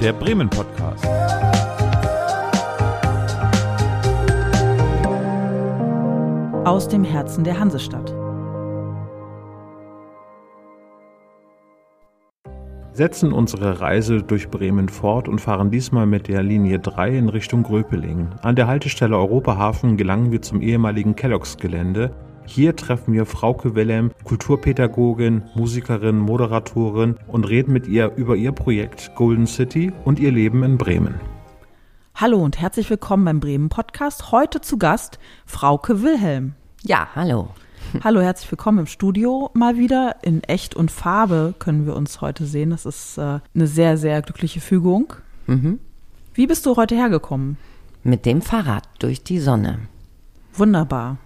der Bremen Podcast. Aus dem Herzen der Hansestadt. setzen unsere Reise durch Bremen fort und fahren diesmal mit der Linie 3 in Richtung Gröpeling. An der Haltestelle Europahafen gelangen wir zum ehemaligen Kelloggs-Gelände. Hier treffen wir Frauke Wilhelm, Kulturpädagogin, Musikerin, Moderatorin und reden mit ihr über ihr Projekt Golden City und ihr Leben in Bremen. Hallo und herzlich willkommen beim Bremen Podcast. Heute zu Gast Frauke Wilhelm. Ja, hallo. Hallo, herzlich willkommen im Studio mal wieder. In Echt und Farbe können wir uns heute sehen. Das ist äh, eine sehr, sehr glückliche Fügung. Mhm. Wie bist du heute hergekommen? Mit dem Fahrrad durch die Sonne. Wunderbar.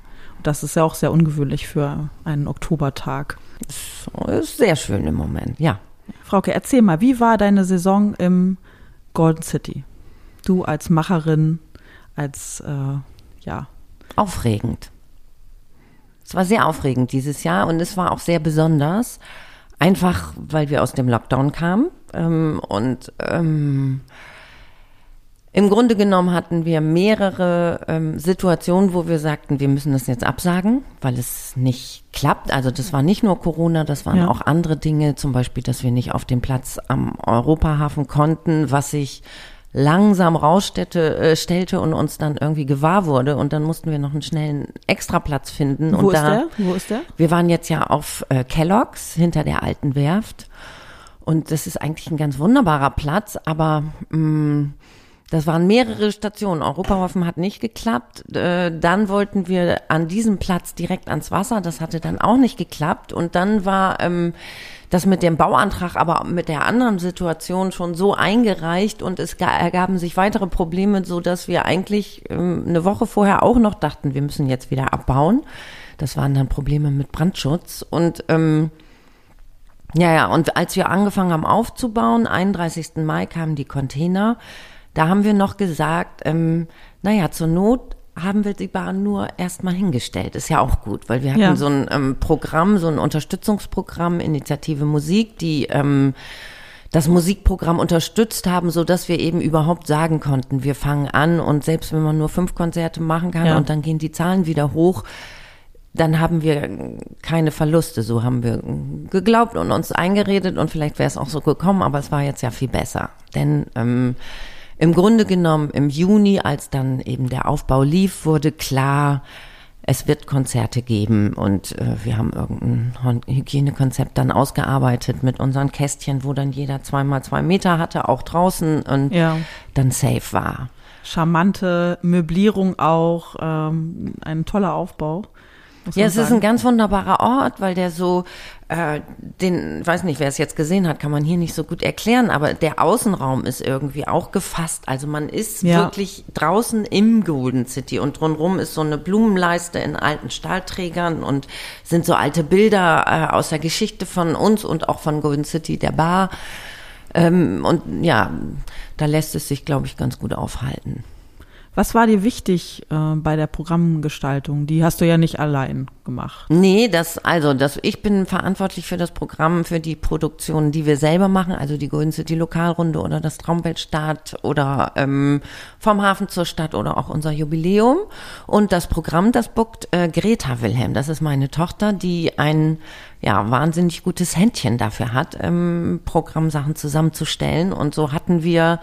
Das ist ja auch sehr ungewöhnlich für einen Oktobertag. Ist sehr schön im Moment, ja. Frauke, erzähl mal, wie war deine Saison im Golden City? Du als Macherin, als, äh, ja. Aufregend. Es war sehr aufregend dieses Jahr und es war auch sehr besonders. Einfach, weil wir aus dem Lockdown kamen. Ähm, und ähm, im Grunde genommen hatten wir mehrere ähm, Situationen, wo wir sagten, wir müssen das jetzt absagen, weil es nicht klappt. Also das war nicht nur Corona, das waren Ja. auch andere Dinge, zum Beispiel, dass wir nicht auf den Platz am Europahafen konnten, was sich langsam rausstellte äh, stellte und uns dann irgendwie gewahr wurde. Und dann mussten wir noch einen schnellen Extraplatz finden. Wo und ist da, der? Wo ist der? wir waren jetzt ja auf äh, Kellogg's hinter der alten Werft. Und das ist eigentlich ein ganz wunderbarer Platz, aber mh, das waren mehrere Stationen. Europahofen hat nicht geklappt. Äh, dann wollten wir an diesem Platz direkt ans Wasser. Das hatte dann auch nicht geklappt. Und dann war ähm, das mit dem Bauantrag aber mit der anderen Situation schon so eingereicht und es ga- ergaben sich weitere Probleme, so dass wir eigentlich ähm, eine Woche vorher auch noch dachten, wir müssen jetzt wieder abbauen. Das waren dann Probleme mit Brandschutz und ähm, ja, ja, und als wir angefangen haben aufzubauen, 31. Mai kamen die Container, da haben wir noch gesagt, ähm, naja, zur Not haben wir die Bahn nur erstmal hingestellt. Ist ja auch gut, weil wir hatten Ja. so ein ähm, Programm, so ein Unterstützungsprogramm, Initiative Musik, die ähm, das Musikprogramm unterstützt haben, so dass wir eben überhaupt sagen konnten, wir fangen an und selbst wenn man nur fünf Konzerte machen kann Ja. und dann gehen die Zahlen wieder hoch, dann haben wir keine Verluste. So haben wir geglaubt und uns eingeredet und vielleicht wäre es auch so gekommen, aber es war jetzt ja viel besser. Denn ähm, im Grunde genommen im Juni, als dann eben der Aufbau lief, wurde klar, es wird Konzerte geben und äh, wir haben irgendein Hygienekonzept dann ausgearbeitet mit unseren Kästchen, wo dann jeder zweimal zwei Meter hatte, auch draußen und Ja. dann safe war. Charmante Möblierung auch, ähm, ein toller Aufbau. Ja, es ist sagen. ein ganz wunderbarer Ort, weil der so, äh, den, weiß nicht, wer es jetzt gesehen hat, kann man hier nicht so gut erklären, aber der Außenraum ist irgendwie auch gefasst. Also man ist Ja. wirklich draußen im Golden City und drumherum ist so eine Blumenleiste in alten Stahlträgern und sind so alte Bilder äh, aus der Geschichte von uns und auch von Golden City, der Bar. Ähm, und ja, da lässt es sich, glaube ich, ganz gut aufhalten. Was war dir wichtig äh, bei der Programmgestaltung? Die hast du ja nicht allein gemacht. Nee, das, also, das, ich bin verantwortlich für das Programm, für die Produktionen, die wir selber machen, also die Golden City Lokalrunde oder das Traumweltstadt oder ähm, vom Hafen zur Stadt oder auch unser Jubiläum. Und das Programm, das bookt äh, Greta Wilhelm, das ist meine Tochter, die ein ja, wahnsinnig gutes Händchen dafür hat, ähm, Programmsachen zusammenzustellen. Und so hatten wir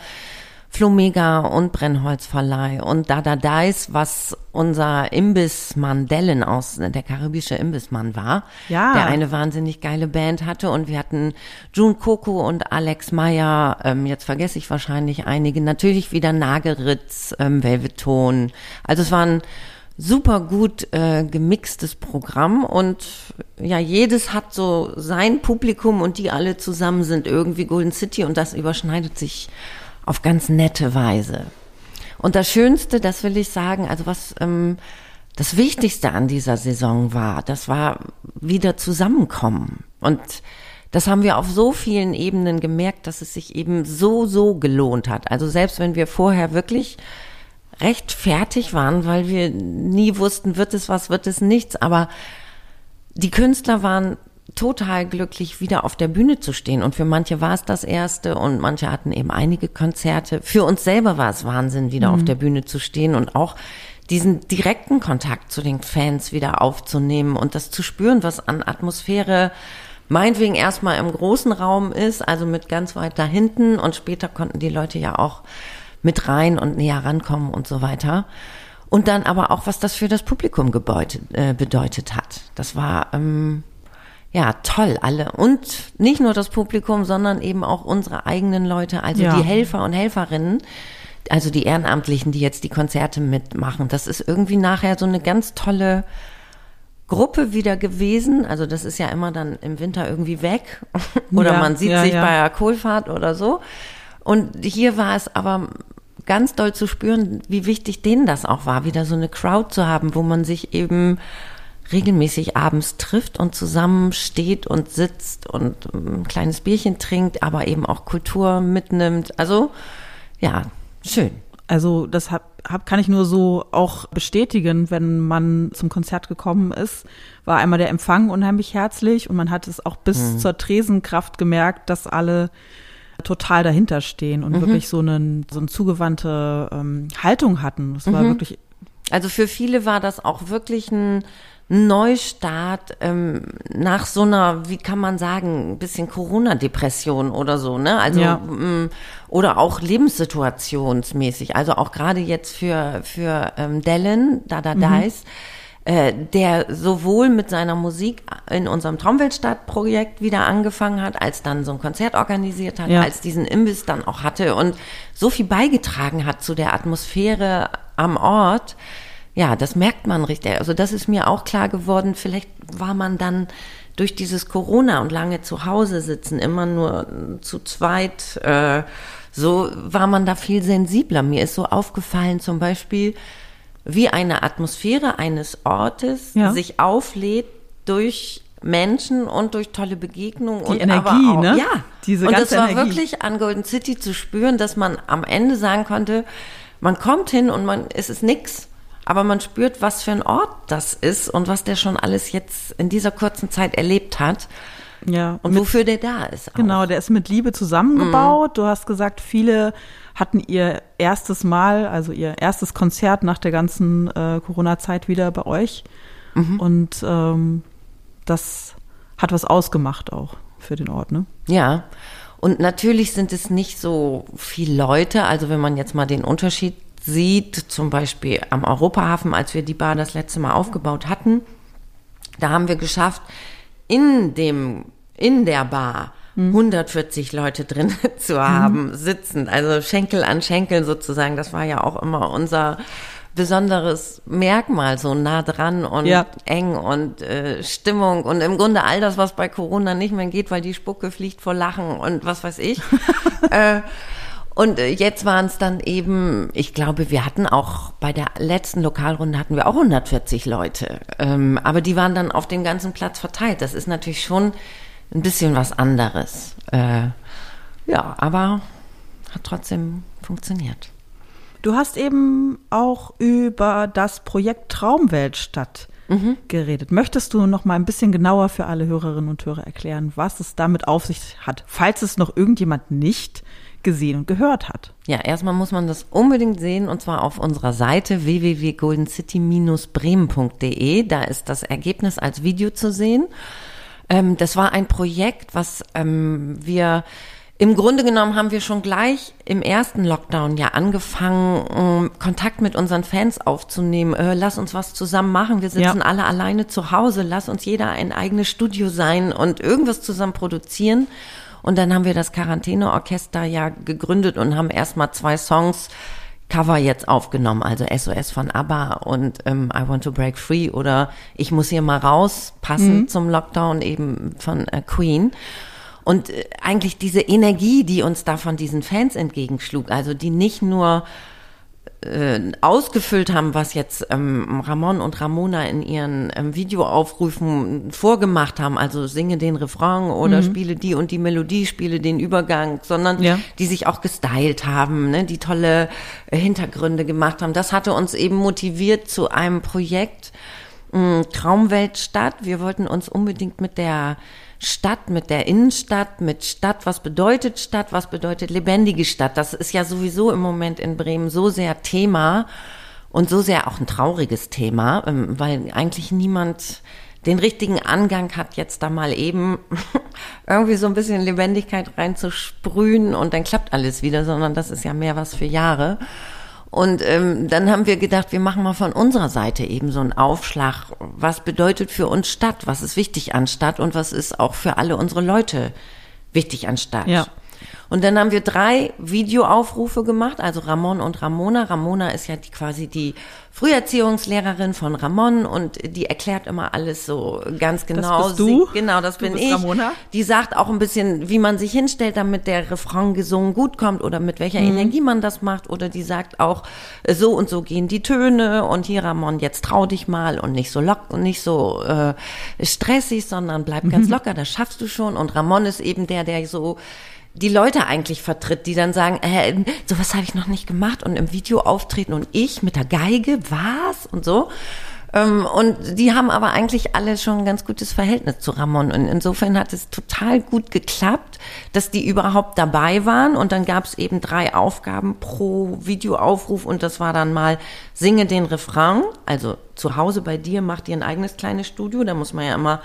Flumega und Brennholzverleih und Dada Dice, was unser Imbissmann Dellen aus, der karibische Imbissmann war, Ja. der eine wahnsinnig geile Band hatte und wir hatten June Coco und Alex Meyer, ähm, jetzt vergesse ich wahrscheinlich einige, natürlich wieder Nageritz, ähm, Velveton, also es war ein super gut äh, gemixtes Programm und ja, jedes hat so sein Publikum und die alle zusammen sind irgendwie Golden City und das überschneidet sich auf ganz nette Weise. Und das Schönste, das will ich sagen, also was ähm, das Wichtigste an dieser Saison war, das war wieder zusammenkommen. Und das haben wir auf so vielen Ebenen gemerkt, dass es sich eben so, so gelohnt hat. Also selbst wenn wir vorher wirklich recht fertig waren, weil wir nie wussten, wird es was, wird es nichts, aber die Künstler waren total glücklich, wieder auf der Bühne zu stehen. Und für manche war es das erste und manche hatten eben einige Konzerte. Für uns selber war es Wahnsinn, wieder mhm. auf der Bühne zu stehen und auch diesen direkten Kontakt zu den Fans wieder aufzunehmen und das zu spüren, was an Atmosphäre meinetwegen erstmal im großen Raum ist, also mit ganz weit da hinten und später konnten die Leute ja auch mit rein und näher rankommen und so weiter. Und dann aber auch, was das für das Publikum gebeutet, äh, bedeutet hat. Das war ähm, ja toll, alle. Und nicht nur das Publikum, sondern eben auch unsere eigenen Leute, also ja. die Helfer und Helferinnen, also die Ehrenamtlichen, die jetzt die Konzerte mitmachen. Das ist irgendwie nachher so eine ganz tolle Gruppe wieder gewesen. Also das ist ja immer dann im Winter irgendwie weg. oder ja, man sieht ja, sich bei einer Kohlfahrt oder so. Und hier war es aber ganz doll zu spüren, wie wichtig denen das auch war, wieder so eine Crowd zu haben, wo man sich eben regelmäßig abends trifft und zusammen steht und sitzt und ein kleines Bierchen trinkt, aber eben auch Kultur mitnimmt. Also ja, schön. Also das hab, hab, kann ich nur so auch bestätigen, wenn man zum Konzert gekommen ist, war einmal der Empfang unheimlich herzlich und man hat es auch bis mhm. zur Tresenkraft gemerkt, dass alle total dahinter stehen und mhm. wirklich so, einen, so eine zugewandte ähm, Haltung hatten. Das war mhm. wirklich. Also für viele war das auch wirklich ein Neustart ähm, nach so einer, wie kann man sagen, ein bisschen Corona-Depression oder so, ne? Also ja. ähm, oder auch lebenssituationsmäßig. Also auch gerade jetzt für für ähm, Dellen, da da mhm. Dice äh, der sowohl mit seiner Musik in unserem Traumweltstadt-Projekt wieder angefangen hat, als dann so ein Konzert organisiert hat, ja. als diesen Imbiss dann auch hatte und so viel beigetragen hat zu der Atmosphäre am Ort. Ja, das merkt man richtig. Also das ist mir auch klar geworden. Vielleicht war man dann durch dieses Corona und lange zu Hause sitzen, immer nur zu zweit, äh, so war man da viel sensibler. Mir ist so aufgefallen, zum Beispiel, wie eine Atmosphäre eines Ortes ja. sich auflädt durch Menschen und durch tolle Begegnungen Die und Energie, aber auch, ne? Ja, diese und ganze das war Energie. wirklich an Golden City zu spüren, dass man am Ende sagen konnte, man kommt hin und man es ist nix, aber man spürt, was für ein Ort das ist und was der schon alles jetzt in dieser kurzen Zeit erlebt hat. Ja. Und mit, wofür der da ist. Auch. Genau, der ist mit Liebe zusammengebaut. Mhm. Du hast gesagt, viele hatten ihr erstes Mal, also ihr erstes Konzert nach der ganzen äh, Corona-Zeit wieder bei euch. Mhm. Und ähm, das hat was ausgemacht auch für den Ort, ne? Ja. Und natürlich sind es nicht so viele Leute. Also wenn man jetzt mal den Unterschied sieht, zum Beispiel am Europahafen, als wir die Bar das letzte Mal aufgebaut hatten, da haben wir geschafft, in dem, in der Bar 140 hm. Leute drin zu haben, mhm. sitzen, also Schenkel an Schenkel sozusagen. Das war ja auch immer unser besonderes Merkmal, so nah dran und ja. eng und äh, Stimmung und im Grunde all das, was bei Corona nicht mehr geht, weil die Spucke fliegt vor Lachen und was weiß ich. äh, und äh, jetzt waren es dann eben, ich glaube, wir hatten auch bei der letzten Lokalrunde hatten wir auch 140 Leute, ähm, aber die waren dann auf den ganzen Platz verteilt. Das ist natürlich schon ein bisschen was anderes. Äh, ja, aber hat trotzdem funktioniert. Du hast eben auch über das Projekt Traumweltstadt mhm. geredet. Möchtest du noch mal ein bisschen genauer für alle Hörerinnen und Hörer erklären, was es damit auf sich hat, falls es noch irgendjemand nicht gesehen und gehört hat? Ja, erstmal muss man das unbedingt sehen und zwar auf unserer Seite www.goldencity-bremen.de. Da ist das Ergebnis als Video zu sehen. Ähm, das war ein Projekt, was ähm, wir im Grunde genommen haben wir schon gleich im ersten Lockdown ja angefangen, um Kontakt mit unseren Fans aufzunehmen. Äh, lass uns was zusammen machen. Wir sitzen ja. alle alleine zu Hause. Lass uns jeder ein eigenes Studio sein und irgendwas zusammen produzieren. Und dann haben wir das Quarantäneorchester ja gegründet und haben erstmal zwei Songs Cover jetzt aufgenommen, also SOS von ABBA und ähm, I Want to Break Free oder Ich muss hier mal raus, passend mhm. zum Lockdown eben von äh, Queen. Und äh, eigentlich diese Energie, die uns da von diesen Fans entgegenschlug, also die nicht nur äh, ausgefüllt haben, was jetzt ähm, Ramon und Ramona in ihren ähm, Videoaufrufen vorgemacht haben, also singe den Refrain oder mhm. spiele die und die Melodie, spiele den Übergang, sondern ja. die sich auch gestylt haben, ne, die tolle äh, Hintergründe gemacht haben. Das hatte uns eben motiviert zu einem Projekt, mh, Traumweltstadt. Wir wollten uns unbedingt mit der Stadt, mit der Innenstadt, mit Stadt, was bedeutet Stadt, was bedeutet lebendige Stadt. Das ist ja sowieso im Moment in Bremen so sehr Thema und so sehr auch ein trauriges Thema, ähm, weil eigentlich niemand den richtigen Angang hat, jetzt da mal eben irgendwie so ein bisschen Lebendigkeit reinzusprühen und dann klappt alles wieder, sondern das ist ja mehr was für Jahre. Und ähm, dann haben wir gedacht, wir machen mal von unserer Seite eben so einen Aufschlag. Was bedeutet für uns Stadt? Was ist wichtig an Stadt? Und was ist auch für alle unsere Leute wichtig an Stadt? Ja. Und dann haben wir drei Videoaufrufe gemacht, also Ramon und Ramona. Ramona ist ja die, quasi die Früherziehungslehrerin von Ramon und die erklärt immer alles so ganz genau. Das bist du? Sie, genau, das Du bin ich. Ramona? Die sagt auch ein bisschen, wie man sich hinstellt, damit der Refrain gesungen gut kommt oder mit welcher Mhm. Energie man das macht. Oder die sagt auch, so und so gehen die Töne und hier Ramon, jetzt trau dich mal und nicht so lock und nicht so äh, stressig, sondern bleib Mhm. ganz locker, das schaffst du schon. Und Ramon ist eben der, der so die Leute eigentlich vertritt, die dann sagen, äh, sowas habe ich noch nicht gemacht und im Video auftreten und ich mit der Geige, was und so. Ähm, und die haben aber eigentlich alle schon ein ganz gutes Verhältnis zu Ramon. Und insofern hat es total gut geklappt, dass die überhaupt dabei waren. Und dann gab es eben drei Aufgaben pro Videoaufruf. Und das war dann mal, singe den Refrain. Also zu Hause bei dir, mach dir ein eigenes kleines Studio. Da muss man ja immer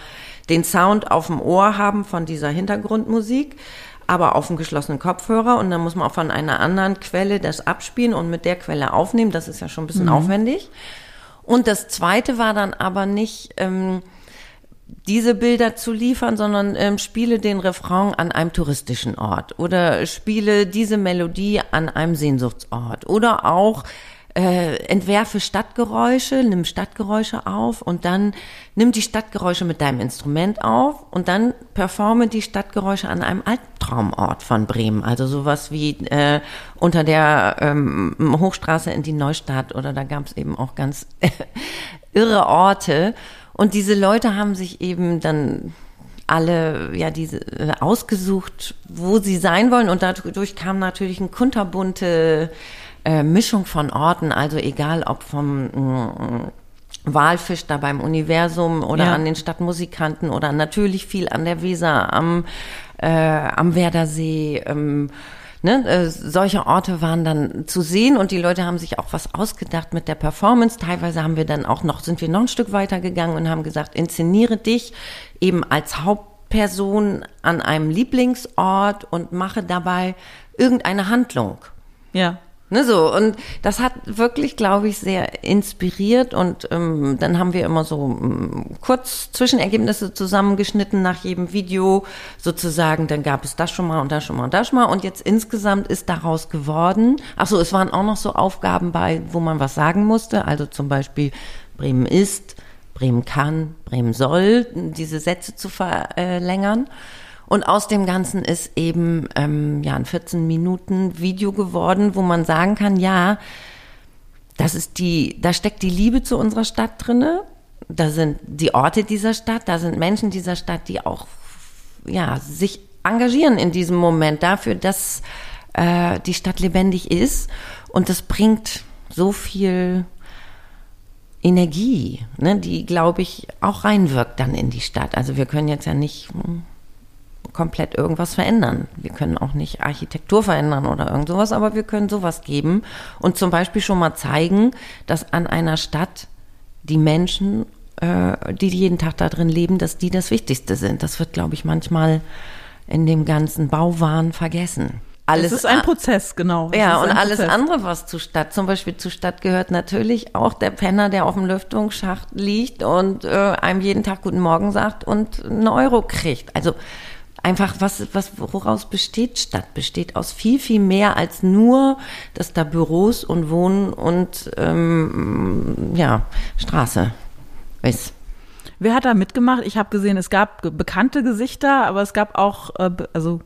den Sound auf dem Ohr haben von dieser Hintergrundmusik aber auf dem geschlossenen Kopfhörer und dann muss man auch von einer anderen Quelle das abspielen und mit der Quelle aufnehmen. Das ist ja schon ein bisschen aufwendig. Und das zweite war dann aber nicht ähm, diese Bilder zu liefern, sondern ähm, spiele den Refrain an einem touristischen Ort oder spiele diese Melodie an einem Sehnsuchtsort oder auch äh, entwerfe Stadtgeräusche, nimm Stadtgeräusche auf und dann nimm die Stadtgeräusche mit deinem Instrument auf und dann performe die Stadtgeräusche an einem Albtraumort von Bremen. Also sowas wie äh, unter der ähm, Hochstraße in die Neustadt oder da gab es eben auch ganz irre Orte. Und diese Leute haben sich eben dann alle ja diese äh, ausgesucht, wo sie sein wollen und dadurch kam natürlich ein kunterbunte äh, Mischung von Orten, also egal ob vom mm, Walfisch da beim Universum oder Ja. an den Stadtmusikanten oder natürlich viel an der Weser, am, äh, am Werdersee. Ähm, ne, äh, solche Orte waren dann zu sehen und die Leute haben sich auch was ausgedacht mit der Performance. Teilweise haben wir dann auch noch, sind wir noch ein Stück weiter gegangen und haben gesagt, inszeniere dich eben als Hauptperson an einem Lieblingsort und mache dabei irgendeine Handlung. Ja. Ne, so, und das hat wirklich, glaube ich, sehr inspiriert. Und ähm, dann haben wir immer so ähm, kurz Zwischenergebnisse zusammengeschnitten nach jedem Video. Sozusagen, dann gab es das schon mal und das schon mal und das schon mal. Und jetzt insgesamt ist daraus geworden, ach so, es waren auch noch so Aufgaben bei, wo man was sagen musste, also zum Beispiel Bremen ist, Bremen kann, Bremen soll, diese Sätze zu verlängern. Und aus dem Ganzen ist eben ähm, ja ein 14 Minuten Video geworden, wo man sagen kann, ja, das ist die, da steckt die Liebe zu unserer Stadt drinne. Da sind die Orte dieser Stadt, da sind Menschen dieser Stadt, die auch ja sich engagieren in diesem Moment dafür, dass äh, die Stadt lebendig ist. Und das bringt so viel Energie, ne, die, glaube ich, auch reinwirkt dann in die Stadt. Also wir können jetzt ja nicht hm, komplett irgendwas verändern. Wir können auch nicht Architektur verändern oder irgend sowas, aber wir können sowas geben und zum Beispiel schon mal zeigen, dass an einer Stadt die Menschen, äh, die jeden Tag da drin leben, dass die das Wichtigste sind. Das wird, glaube ich, manchmal in dem ganzen Bauwahn vergessen. es ist ein Prozess, genau. Es Ja, und alles Prozess. andere, was zur Stadt, zum Beispiel zur Stadt gehört natürlich auch der Penner, der auf dem Lüftungsschacht liegt und äh, einem jeden Tag Guten Morgen sagt und einen Euro kriegt. Also einfach, was, was, woraus besteht Stadt? Besteht aus viel, viel mehr als nur, dass da Büros und Wohnen und ähm, ja, Straße ist. Wer hat da mitgemacht? Ich habe gesehen, es gab bekannte Gesichter, aber es gab auch, äh, also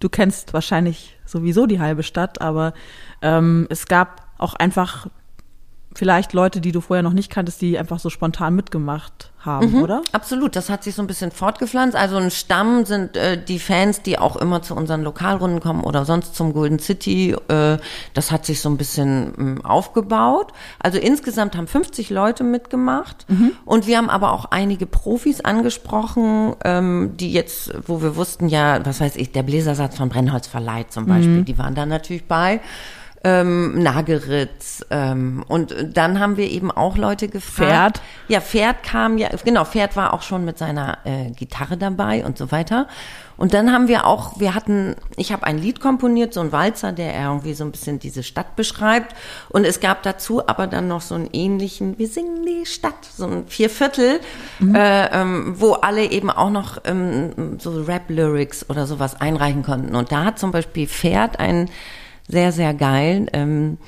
du kennst wahrscheinlich sowieso die halbe Stadt, aber ähm, es gab auch einfach vielleicht Leute, die du vorher noch nicht kanntest, die einfach so spontan mitgemacht haben, Mhm, oder? Absolut, das hat sich so ein bisschen fortgepflanzt. Also ein Stamm sind äh, die Fans, die auch immer zu unseren Lokalrunden kommen oder sonst zum Golden City. Äh, das hat sich so ein bisschen ähm, aufgebaut. Also insgesamt haben 50 Leute mitgemacht und wir haben aber auch einige Profis angesprochen, ähm, die jetzt, wo wir wussten ja, was weiß ich, der Bläsersatz von Brennholz verleiht zum Beispiel, die waren da natürlich bei ähm, Nageritz. Ähm, und dann haben wir eben auch Leute gefragt. Pferd? Ja, Pferd kam ja, genau, Pferd war auch schon mit seiner äh, Gitarre dabei und so weiter. Und dann haben wir auch, wir hatten, ich habe ein Lied komponiert, so ein Walzer, der irgendwie so ein bisschen diese Stadt beschreibt. Und es gab dazu aber dann noch so einen ähnlichen, wir singen die Stadt, so ein Vierviertel, äh, ähm, wo alle eben auch noch ähm, so Rap-Lyrics oder sowas einreichen konnten. Und da hat zum Beispiel Pferd einen sehr, sehr geilen, ähm,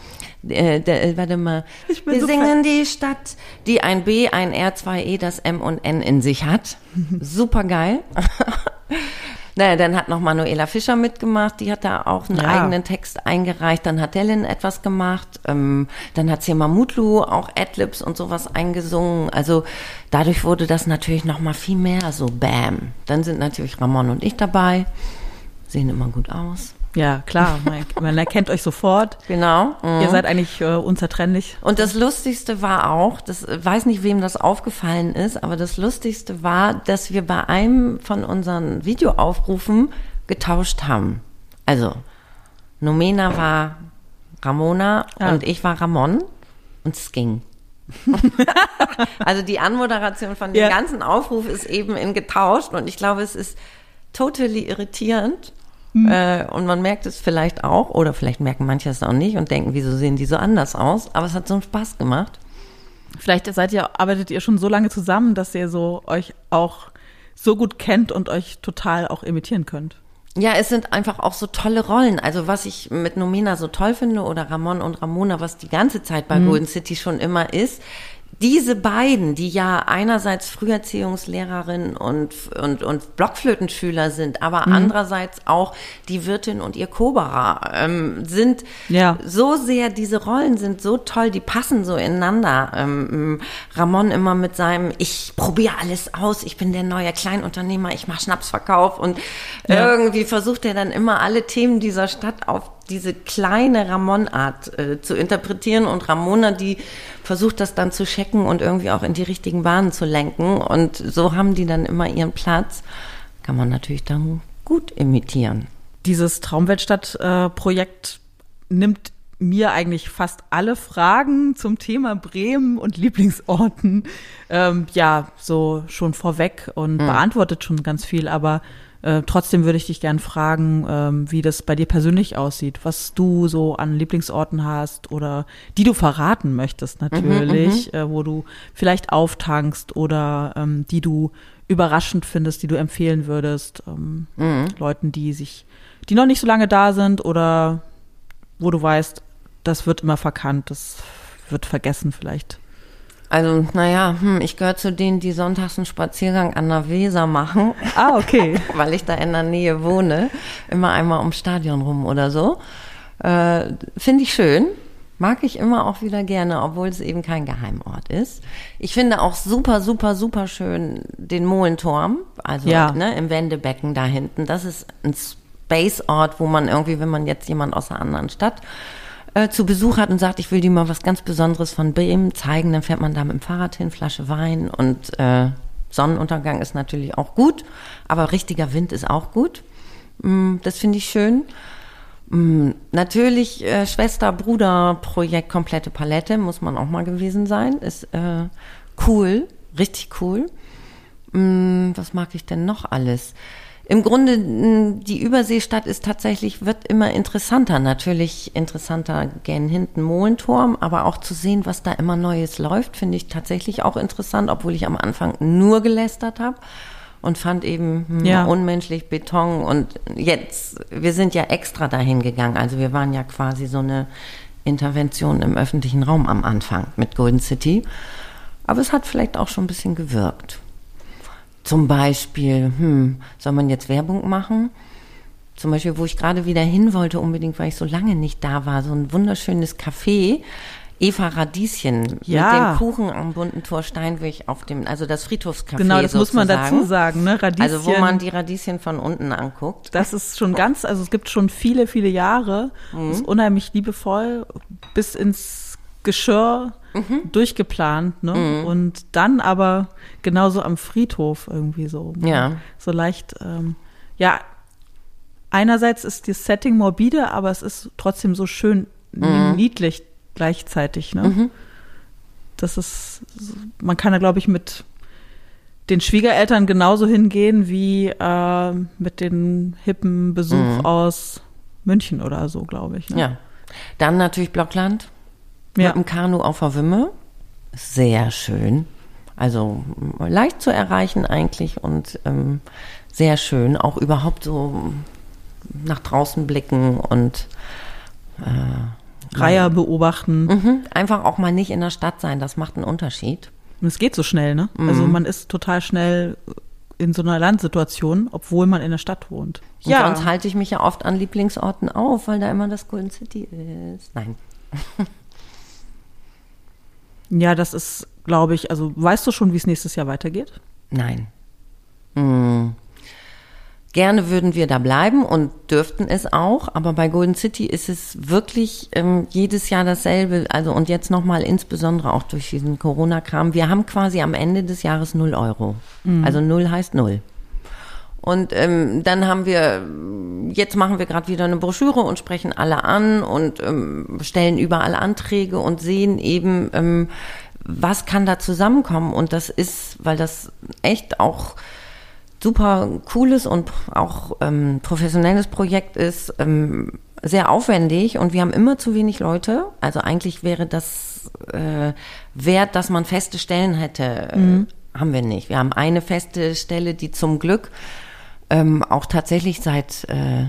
äh, der, warte mal, wir so singen die Stadt, die ein B, ein R, zwei E, das M und N in sich hat. Super geil. Naja, dann hat noch Manuela Fischer mitgemacht, die hat da auch einen Ja. eigenen Text eingereicht. Dann hat Dellin etwas gemacht. Ähm, dann hat Sema Mutlu auch Adlibs und sowas eingesungen. Also dadurch wurde das natürlich noch mal viel mehr so Bam. Dann sind natürlich Ramon und ich dabei. Sehen immer gut aus. Ja, klar, man, man erkennt euch sofort. Genau. Mhm. Ihr seid eigentlich äh, unzertrennlich. Und das Lustigste war auch, das äh, weiß nicht, wem das aufgefallen ist, aber das Lustigste war, dass wir bei einem von unseren Videoaufrufen getauscht haben. Also, Nomena war Ramona Ja. und ich war Ramon und es ging. also die Anmoderation von dem Ja. ganzen Aufruf ist eben in getauscht und ich glaube, es ist totally irritierend. Hm. Äh, und man merkt es vielleicht auch, oder vielleicht merken manche es auch nicht und denken, wieso sehen die so anders aus? Aber es hat so einen Spaß gemacht. Vielleicht seid ihr, arbeitet ihr schon so lange zusammen, dass ihr so euch auch so gut kennt und euch total auch imitieren könnt. Ja, es sind einfach auch so tolle Rollen. Also was ich mit Nomena so toll finde oder Ramon und Ramona, was die ganze Zeit bei Golden City schon immer ist, diese beiden, die ja einerseits Früherziehungslehrerin und, und, und Blockflötenschüler sind, aber andererseits auch die Wirtin und ihr Koberer, ähm, sind Ja. so sehr, diese Rollen sind so toll, die passen so ineinander. Ähm, Ramon immer mit seinem, ich probiere alles aus, ich bin der neue Kleinunternehmer, ich mache Schnapsverkauf und Ja. irgendwie versucht er dann immer alle Themen dieser Stadt auf diese kleine Ramon-Art äh, zu interpretieren und Ramona, die versucht das dann zu checken und irgendwie auch in die richtigen Bahnen zu lenken und so haben die dann immer ihren Platz. Kann man natürlich dann gut imitieren. Dieses Traumweltstadt-Projekt nimmt mir eigentlich fast alle Fragen zum Thema Bremen und Lieblingsorten ähm, ja so schon vorweg und beantwortet schon ganz viel, aber äh, trotzdem würde ich dich gern fragen, ähm, wie das bei dir persönlich aussieht, was du so an Lieblingsorten hast oder die du verraten möchtest natürlich, äh, wo du vielleicht auftankst oder ähm, die du überraschend findest, die du empfehlen würdest, ähm, Leuten, die sich, die noch nicht so lange da sind oder wo du weißt, das wird immer verkannt, das wird vergessen vielleicht. Also, naja, hm, ich gehöre zu denen, die sonntags einen Spaziergang an der Weser machen, Ah, okay. weil ich da in der Nähe wohne. Immer einmal ums Stadion rum oder so. Äh, Finde ich schön. Mag ich immer auch wieder gerne, obwohl es eben kein Geheimort ist. Ich finde auch super, super, super schön den Mohlenturm, also Ja. ne, im Wendebecken da hinten. Das ist ein Space-Ort, wo man irgendwie, wenn man jetzt jemand aus einer anderen Stadt äh, zu Besuch hat und sagt, ich will dir mal was ganz Besonderes von Bremen zeigen, dann fährt man da mit dem Fahrrad hin, Flasche Wein und äh, Sonnenuntergang ist natürlich auch gut, aber richtiger Wind ist auch gut. Mm, das finde ich schön. Mm, Natürlich äh, Schwester-Bruder-Projekt komplette Palette, muss man auch mal gewesen sein. Ist äh, cool, richtig cool. Mm, Was mag ich denn noch alles? Im Grunde, die Überseestadt ist tatsächlich, wird immer interessanter. Natürlich interessanter gern hinten Mohlenturm, aber auch zu sehen, was da immer Neues läuft, finde ich tatsächlich auch interessant, obwohl ich am Anfang nur gelästert habe und fand eben hm, Ja. unmenschlich Beton und jetzt, wir sind ja extra dahin gegangen, also wir waren ja quasi so eine Intervention im öffentlichen Raum am Anfang mit Golden City, aber es hat vielleicht auch schon ein bisschen gewirkt. Zum Beispiel, hm, soll man jetzt Werbung machen? Zum Beispiel, wo ich gerade wieder hin wollte, unbedingt, weil ich so lange nicht da war, so ein wunderschönes Café Eva Radieschen Ja. mit dem Kuchen am bunten Tor Steinweg auf dem, also das Friedhofscafé Genau, das muss man sozusagen. dazu sagen, ne? Radieschen. Also wo man die Radieschen von unten anguckt. Das ist schon ganz, also es gibt schon viele, viele Jahre. Mhm. Ist unheimlich liebevoll, bis ins Geschirr Mhm. durchgeplant, ne? Und dann aber genauso am Friedhof irgendwie so. Ja. So leicht, ähm, ja, einerseits ist das Setting morbide, aber es ist trotzdem so schön Mhm. niedlich gleichzeitig, ne? Das ist, man kann da, glaube ich, mit den Schwiegereltern genauso hingehen wie äh, mit den hippen Besuch aus München oder so, glaube ich. Ne? Mhm. Ja. Dann natürlich Blockland Ja. mit dem Kanu auf der Wimme. Sehr schön. Also m, leicht zu erreichen eigentlich und ähm, sehr schön. Auch überhaupt so nach draußen blicken und Reiher beobachten. mhm, einfach auch mal nicht in der Stadt sein. Das macht einen Unterschied. Und es geht so schnell, ne? Also Mhm. man ist total schnell in so einer Landsituation, obwohl man in der Stadt wohnt. Und sonst halte ich mich ja oft an Lieblingsorten auf, weil da immer das Golden City ist. Nein. Ja, das ist, glaube ich, also weißt du schon, wie es nächstes Jahr weitergeht? Nein. Hm. Gerne würden wir da bleiben und dürften es auch, aber bei Golden City ist es wirklich ähm, jedes Jahr dasselbe. Also und jetzt nochmal insbesondere auch durch diesen Corona-Kram. Wir haben quasi am Ende des Jahres null Euro. Also null heißt null. Und ähm, dann haben wir, jetzt machen wir gerade wieder eine Broschüre und sprechen alle an und ähm, stellen überall Anträge und sehen eben, ähm, was kann da zusammenkommen. Und das ist, weil das echt auch super cooles und auch ähm, professionelles Projekt ist, ähm, sehr aufwendig und wir haben immer zu wenig Leute. Also eigentlich wäre das äh, wert, dass man feste Stellen hätte. Äh, haben wir nicht. Wir haben eine feste Stelle, die zum Glück ähm, auch tatsächlich seit äh,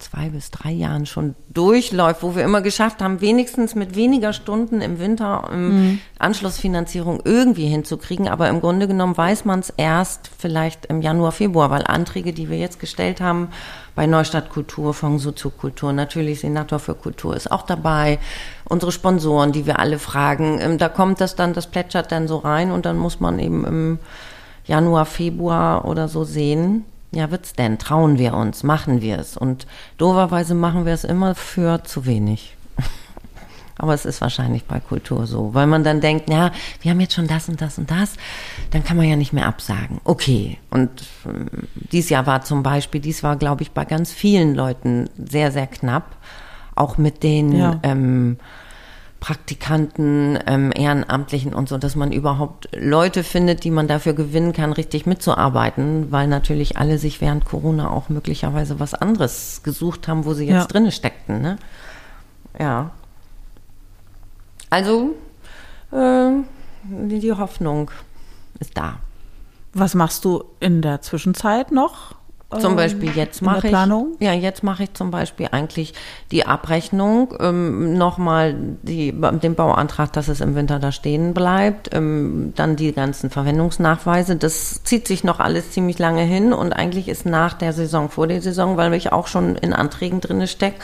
zwei bis drei Jahren schon durchläuft, wo wir immer geschafft haben, wenigstens mit weniger Stunden im Winter ähm, Anschlussfinanzierung irgendwie hinzukriegen. Aber im Grunde genommen weiß man es erst vielleicht im Januar, Februar, weil Anträge, die wir jetzt gestellt haben, bei Neustadt Kultur, Fonds Soziokultur, natürlich Senator für Kultur ist auch dabei, unsere Sponsoren, die wir alle fragen, ähm, da kommt das dann, das plätschert dann so rein und dann muss man eben im Januar, Februar oder so sehen, ja, wird's denn? Trauen wir uns? Machen wir es? Und doverweise machen wir es immer für zu wenig. Aber es ist wahrscheinlich bei Kultur so, weil man dann denkt, ja, wir haben jetzt schon das und das und das, dann kann man ja nicht mehr absagen. Okay. Und ähm, dies Jahr war zum Beispiel, dies war, glaube ich, bei ganz vielen Leuten sehr, sehr knapp. Auch mit den Ja. ähm, Praktikanten, ähm, Ehrenamtlichen und so, dass man überhaupt Leute findet, die man dafür gewinnen kann, richtig mitzuarbeiten, weil natürlich alle sich während Corona auch möglicherweise was anderes gesucht haben, wo sie jetzt Ja. drinne steckten. Ne? Ja. Also, äh, die Hoffnung ist da. Was machst du in der Zwischenzeit noch? Zum ähm, Beispiel jetzt mache ich ja jetzt mache ich zum Beispiel eigentlich die Abrechnung ähm, nochmal die den Bauantrag, dass es im Winter da stehen bleibt, ähm, dann die ganzen Verwendungsnachweise. Das zieht sich noch alles ziemlich lange hin und eigentlich ist nach der Saison vor der Saison, weil ich auch schon in Anträgen drinne stecke.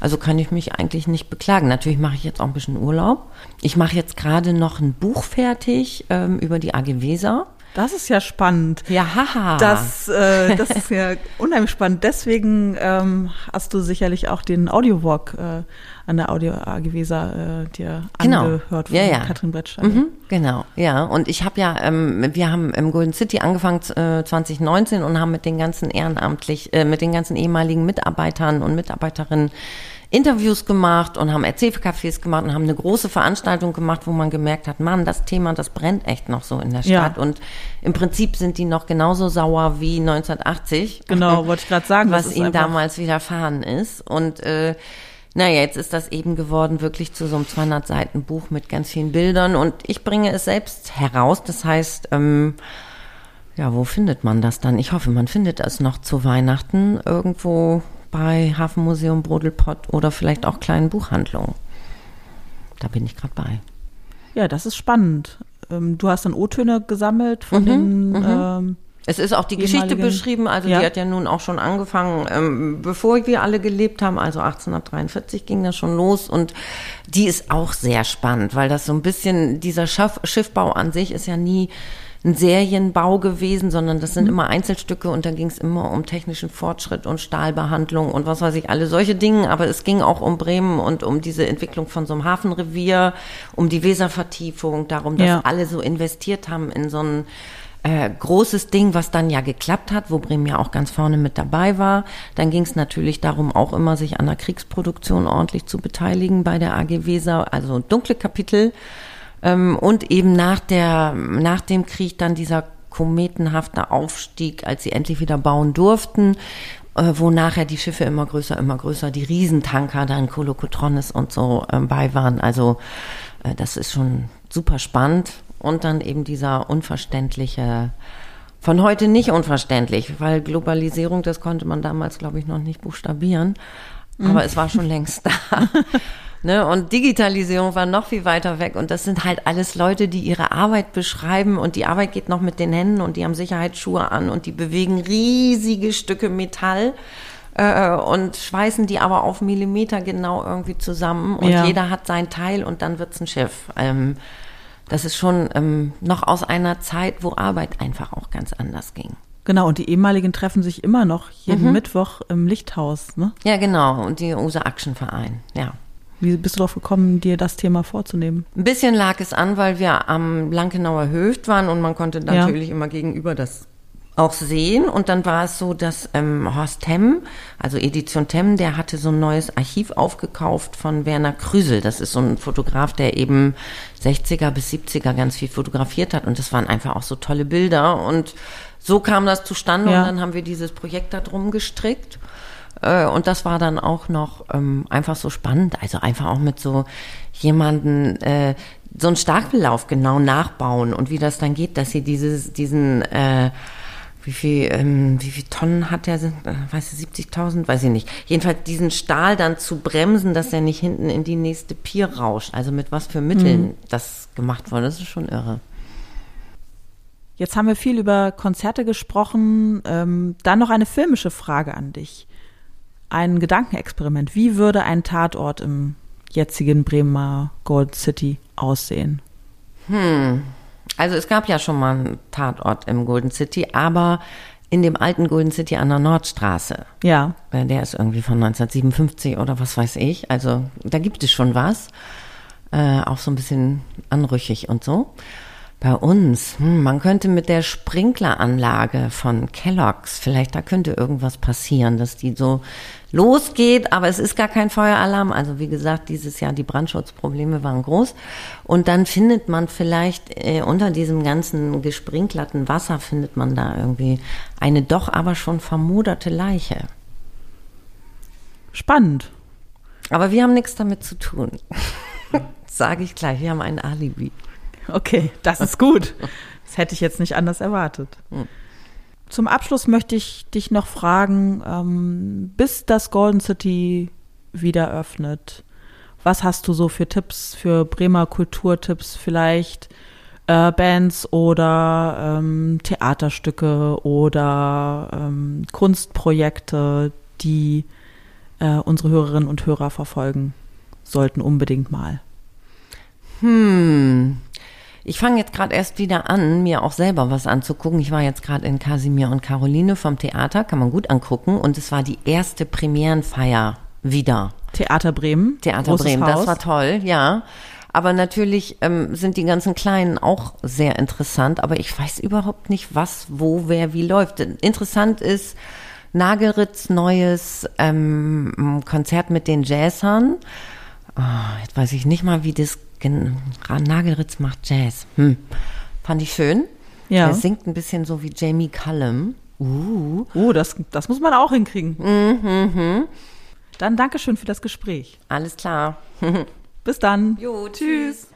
Also kann ich mich eigentlich nicht beklagen. Natürlich mache ich jetzt auch ein bisschen Urlaub. Ich mache jetzt gerade noch ein Buch fertig ähm, über die AG Weser. Das ist ja spannend. Ja, haha. Das, äh, das ist ja unheimlich spannend. Deswegen ähm, hast du sicherlich auch den Audiowalk äh, an der Audio AG Weser äh, dir Genau. angehört von Ja, ja. Katrin Brettstein. Mhm, genau, ja. Und ich habe ja, ähm, wir haben im Golden City angefangen äh, 2019 und haben mit den ganzen ehrenamtlich, äh, mit den ganzen ehemaligen Mitarbeitern und Mitarbeiterinnen Interviews gemacht und haben Erzählcafés gemacht und haben eine große Veranstaltung gemacht, wo man gemerkt hat, Mann, das Thema, das brennt echt noch so in der Ja. Stadt. Und im Prinzip sind die noch genauso sauer wie 1980. Genau, wollte ich gerade sagen. was ihnen damals widerfahren ist. Und äh, naja, jetzt ist das eben geworden wirklich zu so einem 200 Seiten Buch mit ganz vielen Bildern und ich bringe es selbst heraus. Das heißt, ähm, ja, wo findet man das dann? Ich hoffe, man findet es noch zu Weihnachten irgendwo bei Hafenmuseum Brodelpott oder vielleicht auch kleinen Buchhandlungen. Da bin ich gerade bei. Ja, das ist spannend. Ähm, du hast dann O-Töne gesammelt von Mhm, den ähm, Es ist auch die Geschichte beschrieben, also Ja. die hat ja nun auch schon angefangen, ähm, bevor wir alle gelebt haben, also 1843 ging das schon los und die ist auch sehr spannend, weil das so ein bisschen, dieser Schaff, Schiffbau an sich ist ja nie ein Serienbau gewesen, sondern das sind immer Einzelstücke und da ging es immer um technischen Fortschritt und Stahlbehandlung und was weiß ich, alle solche Dinge, aber es ging auch um Bremen und um diese Entwicklung von so einem Hafenrevier, um die Weservertiefung, darum, dass Ja. alle so investiert haben in so ein äh, großes Ding, was dann ja geklappt hat, wo Bremen ja auch ganz vorne mit dabei war. Dann ging es natürlich darum, auch immer sich an der Kriegsproduktion ordentlich zu beteiligen bei der AG Weser, also dunkle Kapitel. Ähm, und eben nach der, nach dem Krieg dann dieser kometenhafte Aufstieg, als sie endlich wieder bauen durften, äh, wo nachher die Schiffe immer größer, immer größer, die Riesentanker, dann Kolokotronis und so ähm, bei waren. Also äh, das ist schon super spannend. Und dann eben dieser unverständliche, von heute nicht unverständlich, weil Globalisierung, das konnte man damals, glaube ich, noch nicht buchstabieren. Aber es war schon längst da. Ne, und Digitalisierung war noch viel weiter weg. Und das sind halt alles Leute, die ihre Arbeit beschreiben. Und die Arbeit geht noch mit den Händen und die haben Sicherheitsschuhe an und die bewegen riesige Stücke Metall äh, und schweißen die aber auf Millimeter genau irgendwie zusammen. Und Ja. jeder hat sein Teil und dann wird's ein Schiff. Ähm, das ist schon ähm, noch aus einer Zeit, wo Arbeit einfach auch ganz anders ging. Genau, und die ehemaligen treffen sich immer noch jeden Mittwoch im Lichthaus. Ne? Ja, genau. Und die USA Action Verein, ja. Wie bist du darauf gekommen, dir das Thema vorzunehmen? Ein bisschen lag es an, weil wir am Lankenauer Höft waren und man konnte Ja. natürlich immer gegenüber das auch sehen. Und dann war es so, dass ähm, Horst Temm, also Edition Temm, der hatte so ein neues Archiv aufgekauft von Werner Krüsel. Das ist so ein Fotograf, der eben 60er bis 70er ganz viel fotografiert hat. Und das waren einfach auch so tolle Bilder. Und so kam das zustande Ja. und dann haben wir dieses Projekt da drum gestrickt. Äh, Und das war dann auch noch ähm, einfach so spannend. Also einfach auch mit so jemanden äh, so einen Starkbellauf genau nachbauen und wie das dann geht, dass sie dieses, diesen, äh, wie viel, ähm, wie viel Tonnen hat der, äh, weiß ich, 70.000, weiß ich nicht. Jedenfalls diesen Stahl dann zu bremsen, dass er nicht hinten in die nächste Pier rauscht. Also mit was für Mitteln das gemacht wurde, das ist schon irre. Jetzt haben wir viel über Konzerte gesprochen. Ähm, dann noch eine filmische Frage an dich. Ein Gedankenexperiment. Wie würde ein Tatort im jetzigen Bremer Gold City aussehen? Also es gab ja schon mal einen Tatort im Golden City, aber in dem alten Golden City an der Nordstraße. Ja, Der ist irgendwie von 1957 oder was weiß ich. Also da gibt es schon was. Äh, auch so ein bisschen anrüchig und so. Bei uns, hm, man könnte mit der Sprinkleranlage von Kellogg's, vielleicht da könnte irgendwas passieren, dass die so losgeht, aber es ist gar kein Feueralarm. Also wie gesagt, dieses Jahr die Brandschutzprobleme waren groß. Und dann findet man vielleicht äh, unter diesem ganzen gesprinkelten Wasser findet man da irgendwie eine doch aber schon vermoderte Leiche. spannend. Aber wir haben nichts damit zu tun. Sage ich gleich, wir haben ein Alibi. Okay, das ist gut. Das hätte ich jetzt nicht anders erwartet. Zum Abschluss möchte ich dich noch fragen, ähm, bis das Golden City wieder öffnet, was hast du so für Tipps, für Bremer Kulturtipps vielleicht? Äh, Bands oder ähm, Theaterstücke oder ähm, Kunstprojekte, die äh, unsere Hörerinnen und Hörer verfolgen sollten unbedingt mal. Hm. Ich fange jetzt gerade erst wieder an, mir auch selber was anzugucken. Ich war jetzt gerade in Casimir und Caroline vom Theater, kann man gut angucken. Und es war die erste Premierenfeier wieder. Theater Bremen. Theater großes Bremen, Haus. das war toll, ja. Aber natürlich ähm, sind die ganzen Kleinen auch sehr interessant, aber ich weiß überhaupt nicht, was, wo, wer, wie läuft. Interessant ist Nagelritz neues ähm, Konzert mit den Jazzern. Ah, jetzt weiß ich nicht mal, wie das Nagelritz macht Jazz. Hm. Fand ich schön. Ja. Er singt ein bisschen so wie Jamie Cullum. Uh. Oh, das, das muss man auch hinkriegen. Mhm, Dann Dankeschön für das Gespräch. Alles klar. Bis dann. Jo, tschüss.